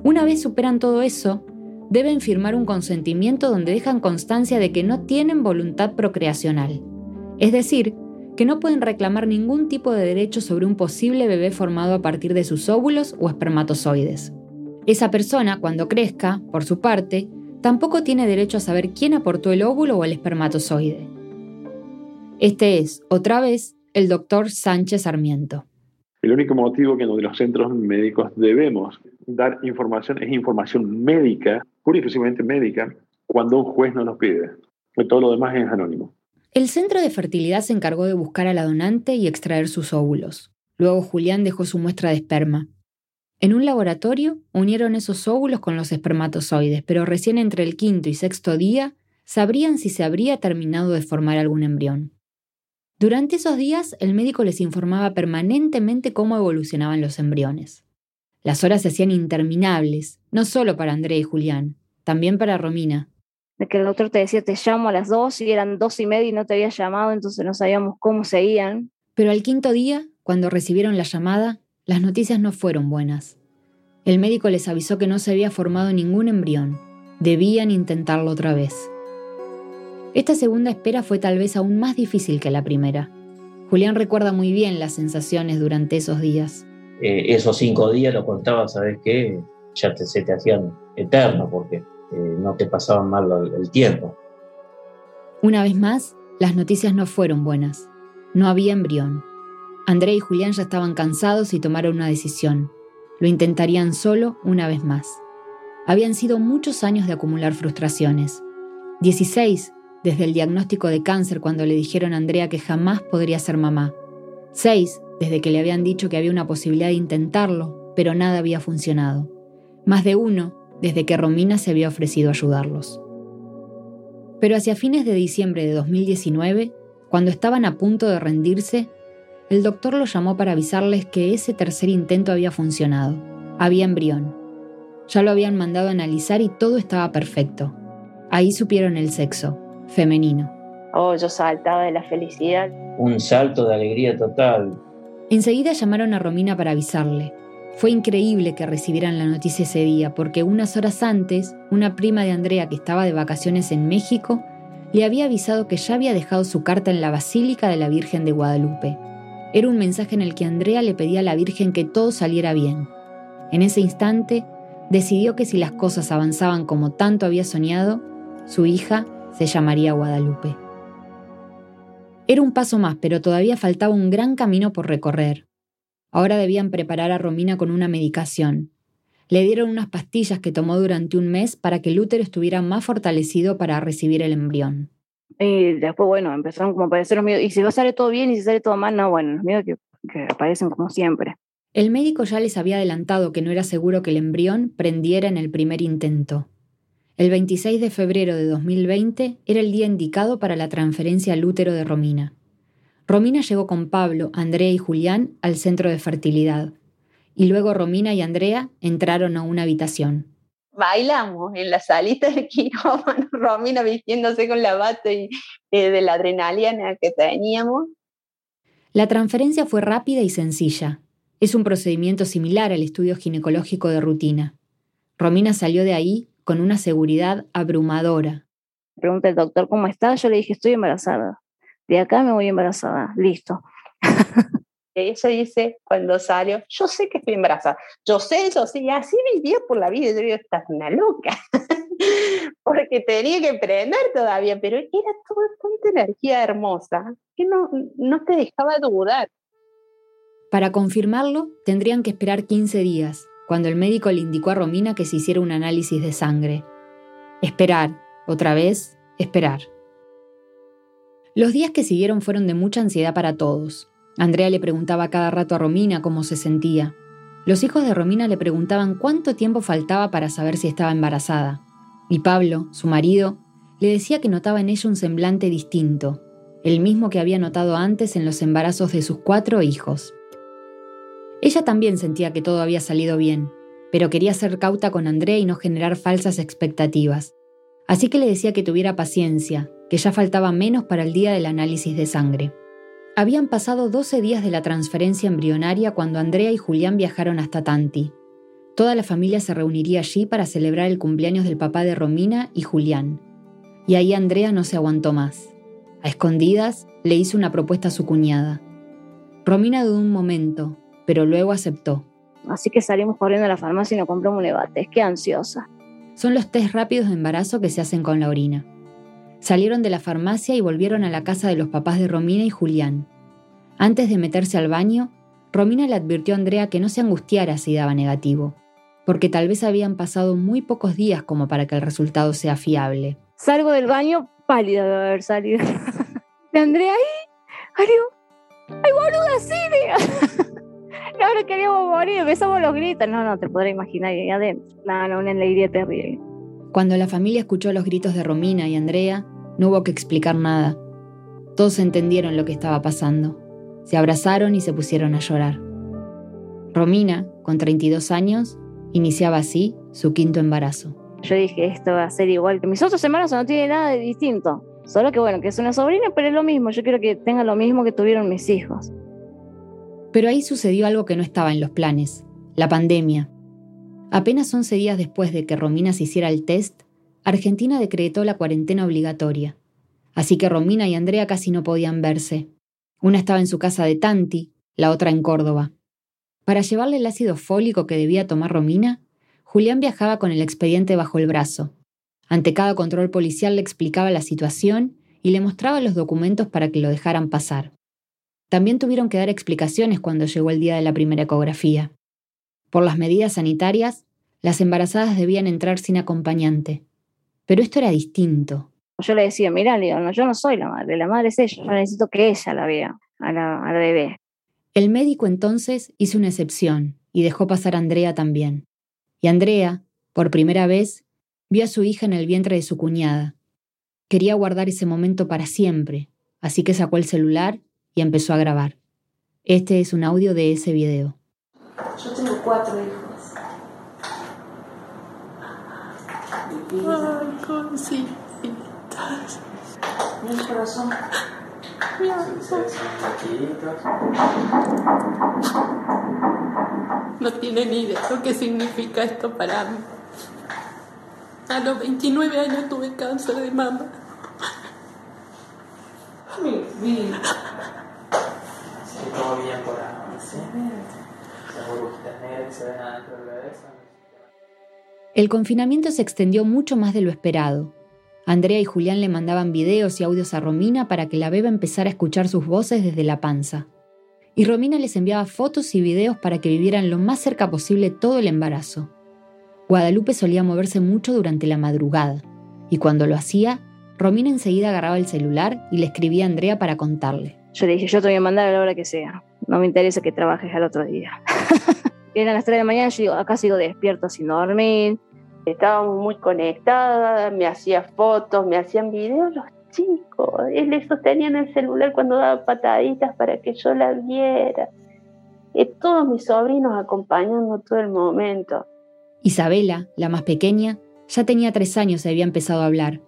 Una vez superan todo eso, deben firmar un consentimiento donde dejan constancia de que no tienen voluntad procreacional, es decir, que no pueden reclamar ningún tipo de derecho sobre un posible bebé formado a partir de sus óvulos o espermatozoides. Esa persona, cuando crezca, por su parte, tampoco tiene derecho a saber quién aportó el óvulo o el espermatozoide. Este es, otra vez, el doctor Sánchez Sarmiento. El único motivo que los centros médicos debemos dar información es información médica, pura y exclusivamente médica, cuando un juez no nos pide. Todo lo demás es anónimo. El centro de fertilidad se encargó de buscar a la donante y extraer sus óvulos. Luego Julián dejó su muestra de esperma. En un laboratorio unieron esos óvulos con los espermatozoides, pero recién entre el quinto y sexto día sabrían si se habría terminado de formar algún embrión. Durante esos días, el médico les informaba permanentemente cómo evolucionaban los embriones. Las horas se hacían interminables, no solo para André y Julián, también para Romina. De que el doctor te decía, te llamo a las dos y eran dos y media y no te había llamado, entonces no sabíamos cómo seguían. Pero al quinto día, cuando recibieron la llamada, las noticias no fueron buenas. El médico les avisó que no se había formado ningún embrión. Debían intentarlo otra vez. Esta segunda espera fue tal vez aún más difícil que la primera. Julián recuerda muy bien las sensaciones durante esos días. Eh, esos cinco días lo contaba, ¿sabes qué? Ya se te hacían eternos porque eh, no te pasaban mal el tiempo. Una vez más, las noticias no fueron buenas. No había embrión. André y Julián ya estaban cansados y tomaron una decisión. Lo intentarían solo una vez más. Habían sido muchos años de acumular frustraciones. 16 desde el diagnóstico de cáncer cuando le dijeron a Andrea que jamás podría ser mamá. Seis, desde que le habían dicho que había una posibilidad de intentarlo, pero nada había funcionado. Más de uno, desde que Romina se había ofrecido ayudarlos. Pero hacia fines de diciembre de 2019, cuando estaban a punto de rendirse, el doctor los llamó para avisarles que ese tercer intento había funcionado. Había embrión. Ya lo habían mandado a analizar y todo estaba perfecto. Ahí supieron el sexo, femenino. Oh, yo saltaba de la felicidad. Un salto de alegría total. Enseguida llamaron a Romina para avisarle. Fue increíble que recibieran la noticia ese día, porque unas horas antes, una prima de Andrea que estaba de vacaciones en México le había avisado que ya había dejado su carta en la Basílica de la Virgen de Guadalupe. Era un mensaje en el que Andrea le pedía a la Virgen que todo saliera bien. En ese instante, decidió que si las cosas avanzaban como tanto había soñado, su hija se llamaría Guadalupe. Era un paso más, pero todavía faltaba un gran camino por recorrer. Ahora debían preparar a Romina con una medicación. Le dieron unas pastillas que tomó durante un mes para que el útero estuviera más fortalecido para recibir el embrión. Y después, bueno, empezaron como a aparecer los miedos. Y si va a salir todo bien y si sale todo mal, no, bueno, los miedos que, que aparecen como siempre. El médico ya les había adelantado que no era seguro que el embrión prendiera en el primer intento. El 26 de febrero de 2020 era el día indicado para la transferencia al útero de Romina. Romina llegó con Pablo, Andrea y Julián al centro de fertilidad. Y luego Romina y Andrea entraron a una habitación. Bailamos en la salita del quirófano, Romina vistiéndose con la bata y, eh, de la adrenalina que teníamos. La transferencia fue rápida y sencilla. Es un procedimiento similar al estudio ginecológico de rutina. Romina salió de ahí con una seguridad abrumadora. Pregunta el doctor cómo está, yo le dije estoy embarazada. De acá me voy embarazada, listo. Ella dice cuando salió, yo sé que estoy embarazada, yo sé, yo sé, y así vivía por la vida, yo digo, estás una loca, porque tenía que aprender todavía, pero era toda tanta energía hermosa que no, no te dejaba dudar. Para confirmarlo, tendrían que esperar 15 días, cuando el médico le indicó a Romina que se hiciera un análisis de sangre. Esperar, otra vez, esperar. Los días que siguieron fueron de mucha ansiedad para todos. Andrea le preguntaba cada rato a Romina cómo se sentía. Los hijos de Romina le preguntaban cuánto tiempo faltaba para saber si estaba embarazada. Y Pablo, su marido, le decía que notaba en ella un semblante distinto, el mismo que había notado antes en los embarazos de sus cuatro hijos. Ella también sentía que todo había salido bien, pero quería ser cauta con Andrea y no generar falsas expectativas. Así que le decía que tuviera paciencia, que ya faltaba menos para el día del análisis de sangre. Habían pasado 12 días de la transferencia embrionaria cuando Andrea y Julián viajaron hasta Tanti. Toda la familia se reuniría allí para celebrar el cumpleaños del papá de Romina y Julián. Y ahí Andrea no se aguantó más. A escondidas le hizo una propuesta a su cuñada. Romina dudó un momento, pero luego aceptó. Así que salimos corriendo a la farmacia y nos compramos un levate. Es que ansiosa son los test rápidos de embarazo que se hacen con la orina. Salieron de la farmacia y volvieron a la casa de los papás de Romina y Julián. Antes de meterse al baño, Romina le advirtió a Andrea que no se angustiara si daba negativo, porque tal vez habían pasado muy pocos días como para que el resultado sea fiable. Salgo del baño pálida de haber salido. de Andrea ahí, ¡ay, boluda, Silvia! Ahora queríamos morir, empezamos los gritos. No, no, te podrás imaginar ahí adentro. No, no, una alegría terrible. Cuando la familia escuchó los gritos de Romina y Andrea, no hubo que explicar nada. Todos entendieron lo que estaba pasando. Se abrazaron y se pusieron a llorar. Romina, con 32 años, iniciaba así su quinto embarazo. Yo dije, esto va a ser igual que mis otros embarazos, no tiene nada de distinto. Solo que bueno, que es una sobrina, pero es lo mismo. Yo quiero que tenga lo mismo que tuvieron mis hijos. Pero ahí sucedió algo que no estaba en los planes, la pandemia. Apenas 11 días después de que Romina se hiciera el test, Argentina decretó la cuarentena obligatoria. Así que Romina y Andrea casi no podían verse. Una estaba en su casa de Tanti, la otra en Córdoba. Para llevarle el ácido fólico que debía tomar Romina, Julián viajaba con el expediente bajo el brazo. Ante cada control policial le explicaba la situación y le mostraba los documentos para que lo dejaran pasar. También tuvieron que dar explicaciones cuando llegó el día de la primera ecografía. Por las medidas sanitarias, las embarazadas debían entrar sin acompañante. Pero esto era distinto. Yo le decía, mira, no, yo no soy la madre, la madre es ella, yo necesito que ella la vea, a la, a la bebé. El médico entonces hizo una excepción y dejó pasar a Andrea también. Y Andrea, por primera vez, vio a su hija en el vientre de su cuñada. Quería guardar ese momento para siempre, así que sacó el celular y empezó a grabar. Este es un audio de ese video. Yo tengo cuatro hijos. Ay, cositas. Mi corazón. Mi No tiene ni idea lo que significa esto para mí. A los 29 años tuve cáncer de mama. Mi vida. Por. El confinamiento se extendió mucho más de lo esperado. Andrea y Julián le mandaban videos y audios a Romina para que la beba empezara a escuchar sus voces desde la panza. Y Romina les enviaba fotos y videos para que vivieran lo más cerca posible todo el embarazo. Guadalupe solía moverse mucho durante la madrugada, y cuando lo hacía, Romina enseguida agarraba el celular y le escribía a Andrea para contarle. Yo le dije, yo te voy a mandar a la hora que sea. No me interesa que trabajes al otro día. Eran las 3 de la mañana, yo digo, acá sigo despierto sin dormir. Estábamos muy conectadas, me hacía fotos, me hacían videos los chicos. Él le sostenían el celular cuando daba pataditas para que yo la viera. Y todos mis sobrinos acompañando todo el momento. Isabela, la más pequeña, ya tenía tres años y había empezado a hablar.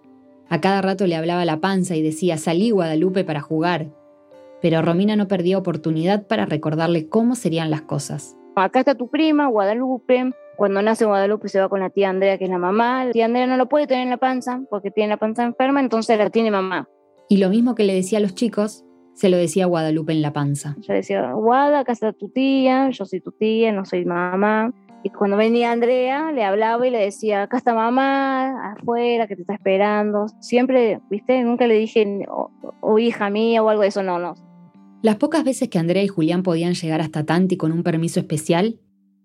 A cada rato le hablaba la panza y decía, salí Guadalupe para jugar. Pero Romina no perdía oportunidad para recordarle cómo serían las cosas. Acá está tu prima, Guadalupe, cuando nace Guadalupe se va con la tía Andrea, que es la mamá. La tía Andrea no lo puede tener en la panza porque tiene la panza enferma, entonces la tiene mamá. Y lo mismo que le decía a los chicos, se lo decía Guadalupe en la panza. Yo decía, Guada, acá está tu tía, yo soy tu tía, no soy mamá. Y cuando venía Andrea, le hablaba y le decía, acá está mamá, afuera, que te está esperando. Siempre, viste, nunca le dije, o, o hija mía o algo de eso, no, no. Las pocas veces que Andrea y Julián podían llegar hasta Tanti con un permiso especial,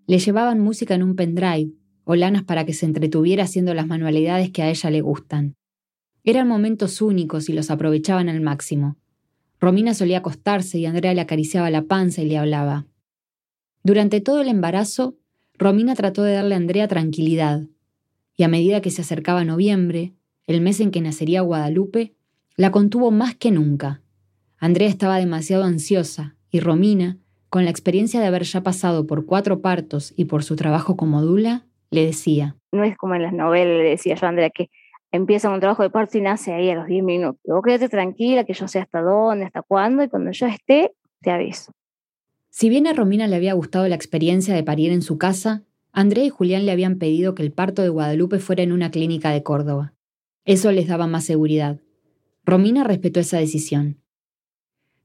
le llevaban música en un pendrive o lanas para que se entretuviera haciendo las manualidades que a ella le gustan. Eran momentos únicos y los aprovechaban al máximo. Romina solía acostarse y Andrea le acariciaba la panza y le hablaba. Durante todo el embarazo, Romina trató de darle a Andrea tranquilidad, y a medida que se acercaba noviembre, el mes en que nacería Guadalupe, la contuvo más que nunca. Andrea estaba demasiado ansiosa y Romina, con la experiencia de haber ya pasado por cuatro partos y por su trabajo como dula, le decía. No es como en las novelas, le decía yo a Andrea, que empieza un trabajo de parto y nace ahí a los 10 minutos. Vos quédate tranquila, que yo sé hasta dónde, hasta cuándo, y cuando yo esté, te aviso. Si bien a Romina le había gustado la experiencia de parir en su casa, Andrea y Julián le habían pedido que el parto de Guadalupe fuera en una clínica de Córdoba. Eso les daba más seguridad. Romina respetó esa decisión.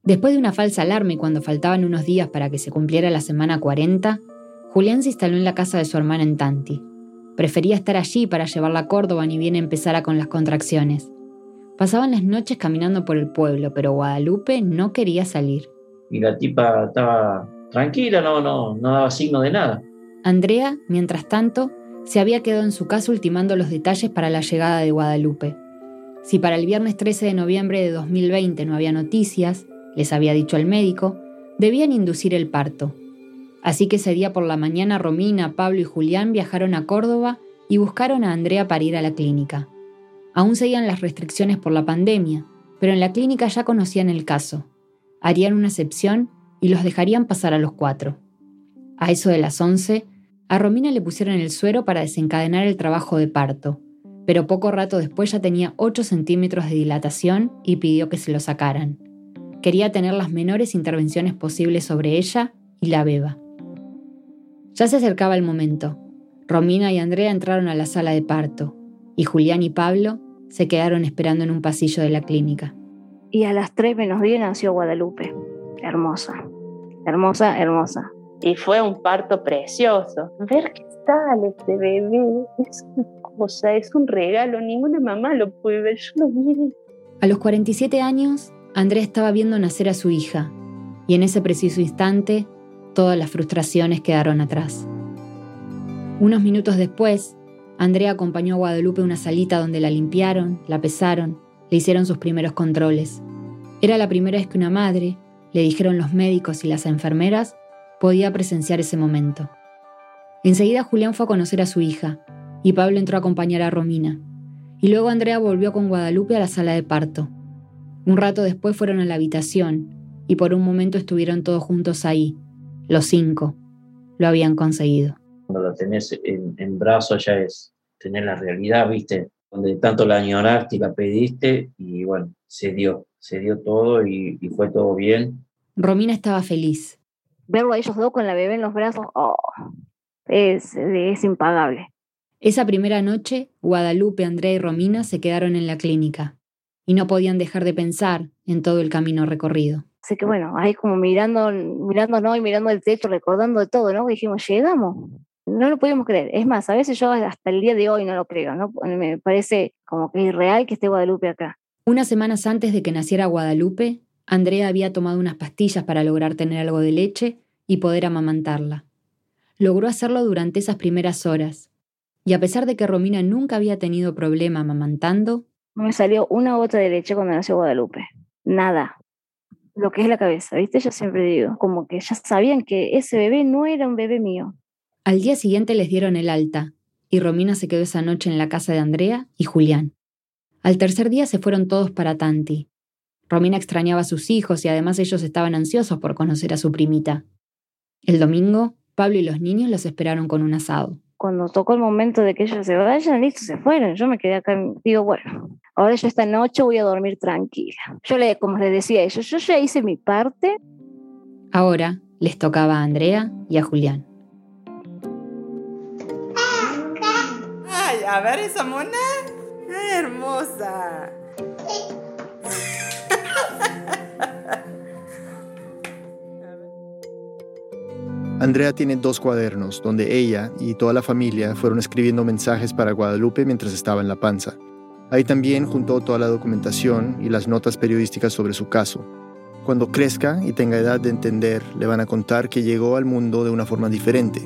Después de una falsa alarma y cuando faltaban unos días para que se cumpliera la semana 40, Julián se instaló en la casa de su hermana en Tanti. Prefería estar allí para llevarla a Córdoba ni bien empezara con las contracciones. Pasaban las noches caminando por el pueblo, pero Guadalupe no quería salir. Y la tipa estaba tranquila, no, no, no daba signo de nada. Andrea, mientras tanto, se había quedado en su casa ultimando los detalles para la llegada de Guadalupe. Si para el viernes 13 de noviembre de 2020 no había noticias, les había dicho el médico, debían inducir el parto. Así que ese día por la mañana Romina, Pablo y Julián viajaron a Córdoba y buscaron a Andrea para ir a la clínica. Aún seguían las restricciones por la pandemia, pero en la clínica ya conocían el caso. Harían una excepción y los dejarían pasar a los cuatro. A eso de las once, a Romina le pusieron el suero para desencadenar el trabajo de parto, pero poco rato después ya tenía 8 centímetros de dilatación y pidió que se lo sacaran. Quería tener las menores intervenciones posibles sobre ella y la beba. Ya se acercaba el momento. Romina y Andrea entraron a la sala de parto y Julián y Pablo se quedaron esperando en un pasillo de la clínica. Y a las 3 menos 10 nació Guadalupe. Hermosa, hermosa, hermosa. Y fue un parto precioso. Ver qué sale este bebé es una cosa, es un regalo. Ninguna mamá lo puede ver, yo lo vi. A los 47 años, Andrea estaba viendo nacer a su hija, y en ese preciso instante todas las frustraciones quedaron atrás. Unos minutos después, Andrea acompañó a Guadalupe a una salita donde la limpiaron, la pesaron, le hicieron sus primeros controles. Era la primera vez que una madre, le dijeron los médicos y las enfermeras, podía presenciar ese momento. Enseguida Julián fue a conocer a su hija, y Pablo entró a acompañar a Romina. Y luego Andrea volvió con Guadalupe a la sala de parto. Un rato después fueron a la habitación y por un momento estuvieron todos juntos ahí. Los cinco. Lo habían conseguido. Cuando la tenés en, brazos ya es tener la realidad, ¿viste? Donde tanto la añoraste y la pediste y bueno, se dio, se dio todo y, y fue todo bien. Romina estaba feliz. Verlo a ellos dos con la bebé en los brazos, oh, es, es impagable. Esa primera noche, Guadalupe, Andrea y Romina se quedaron en la clínica y no podían dejar de pensar en todo el camino recorrido. Así que bueno, ahí como mirando, mirándonos y mirando el techo, recordando de todo, ¿no? Dijimos, llegamos. No lo podíamos creer. Es más, a veces yo hasta el día de hoy no lo creo, ¿no? Me parece como que es irreal que esté Guadalupe acá. Unas semanas antes de que naciera Guadalupe, Andrea había tomado unas pastillas para lograr tener algo de leche y poder amamantarla. Logró hacerlo durante esas primeras horas, y a pesar de que Romina nunca había tenido problema amamantando, no me salió una gota de leche cuando nació Guadalupe. Nada. Lo que es la cabeza, ¿viste? Yo siempre digo, como que ya sabían que ese bebé no era un bebé mío. Al día siguiente les dieron el alta, y Romina se quedó esa noche en la casa de Andrea y Julián. Al tercer día se fueron todos para Tanti. Romina extrañaba a sus hijos y además ellos estaban ansiosos por conocer a su primita. El domingo, Pablo y los niños los esperaron con un asado cuando tocó el momento de que ellos se vayan, listo, se fueron. Yo me quedé acá, digo, bueno, ahora yo esta noche voy a dormir tranquila. Yo le, como les decía a ellos, yo ya hice mi parte. Ahora les tocaba a Andrea y a Julián. Ay, a ver esa mona. hermosa. Andrea tiene dos cuadernos donde ella y toda la familia fueron escribiendo mensajes para Guadalupe mientras estaba en la panza. Ahí también juntó toda la documentación y las notas periodísticas sobre su caso. Cuando crezca y tenga edad de entender, le van a contar que llegó al mundo de una forma diferente,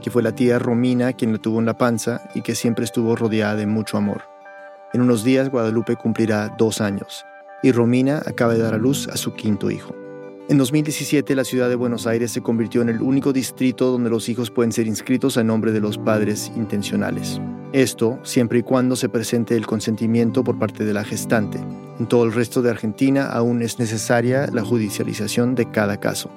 que fue la tía Romina quien la tuvo en la panza y que siempre estuvo rodeada de mucho amor. En unos días Guadalupe cumplirá dos años y Romina acaba de dar a luz a su quinto hijo. En 2017, la ciudad de Buenos Aires se convirtió en el único distrito donde los hijos pueden ser inscritos a nombre de los padres intencionales. Esto siempre y cuando se presente el consentimiento por parte de la gestante. En todo el resto de Argentina aún es necesaria la judicialización de cada caso.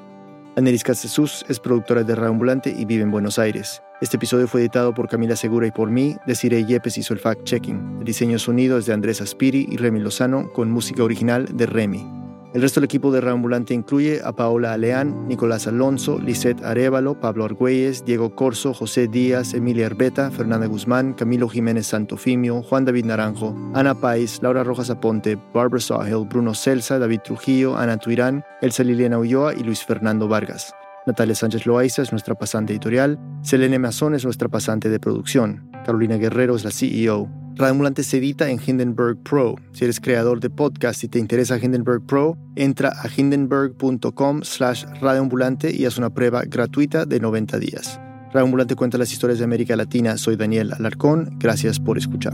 Anelis Jesús es productora de Radio Ambulante y vive en Buenos Aires. Este episodio fue editado por Camila Segura y por mí. Desiree Yepes hizo el fact-checking. El diseño sonido es de Andrés Aspiri y Remy Lozano con música original de Remy. El resto del equipo de Reambulante incluye a Paola Aleán, Nicolás Alonso, Lisette Arevalo, Pablo Argüelles, Diego Corso, José Díaz, Emilia Herbeta, Fernanda Guzmán, Camilo Jiménez Santofimio, Juan David Naranjo, Ana Pais, Laura Rojas Aponte, Barbara Sahel, Bruno Celsa, David Trujillo, Ana Tuirán, Elsa Liliana Ulloa y Luis Fernando Vargas. Natalia Sánchez Loaiza es nuestra pasante editorial, Selene Mazón es nuestra pasante de producción, Carolina Guerrero es la CEO. Radio Ambulante se edita en Hindenburg Pro. Si eres creador de podcast y te interesa Hindenburg Pro, entra a hindenburg.com slash radioambulante y haz una prueba gratuita de 90 días. Radio Ambulante cuenta las historias de América Latina. Soy Daniel Alarcón. Gracias por escuchar.